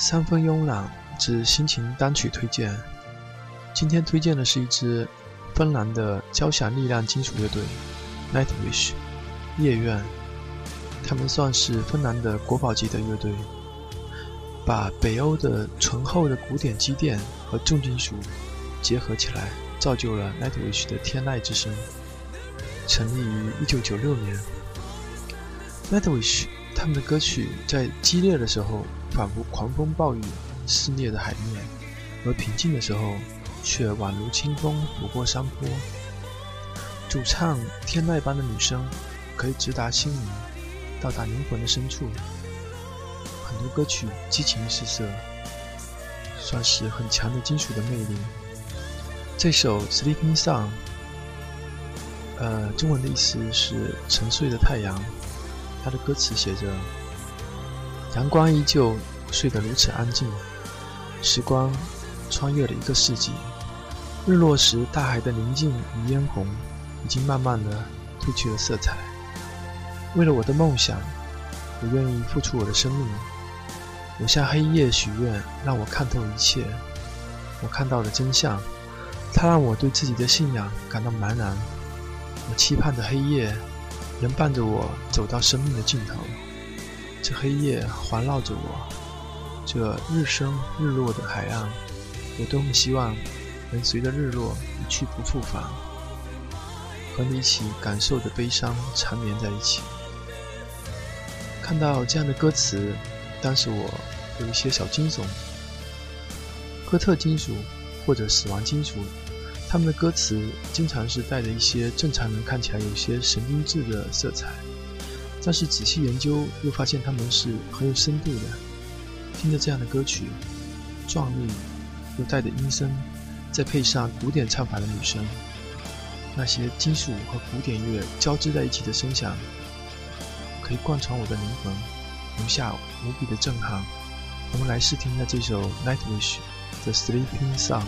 三分慵懒之心情单曲推荐。今天推荐的是一支芬兰的交响力量金属乐队 Nightwish 夜愿。他们算是芬兰的国宝级的乐队，把北欧的醇厚的古典积淀和重金属结合起来，造就了 Nightwish 的天籁之声。成立于1996年，Nightwish 他们的歌曲在激烈的时候仿佛狂风暴雨肆虐的海面，而平静的时候却宛如清风拂过山坡。主唱天籁般的女声可以直达心灵，到达灵魂的深处。很多歌曲激情四射，算是很强的金属的魅力。这首《Sleeping Song》，呃，中文的意思是“沉睡的太阳”。他的歌词写着：“阳光依旧，睡得如此安静。时光穿越了一个世纪，日落时大海的宁静与嫣红，已经慢慢的褪去了色彩。为了我的梦想，我愿意付出我的生命。我向黑夜许愿，让我看透一切。我看到了真相，它让我对自己的信仰感到茫然。我期盼着黑夜。”能伴着我走到生命的尽头，这黑夜环绕着我，这日升日落的海岸，我多么希望能随着日落一去不复返，和你一起感受着悲伤缠绵在一起。看到这样的歌词，当时我有一些小惊悚，哥特金属或者死亡金属。他们的歌词经常是带着一些正常人看起来有些神经质的色彩，但是仔细研究又发现他们是很有深度的。听着这样的歌曲，壮丽又带着阴森，再配上古典唱法的女声，那些金属和古典乐交织在一起的声响，可以贯穿我的灵魂，留下无比的震撼。我们来试听一下这首 Nightwish 的 Sleeping Song。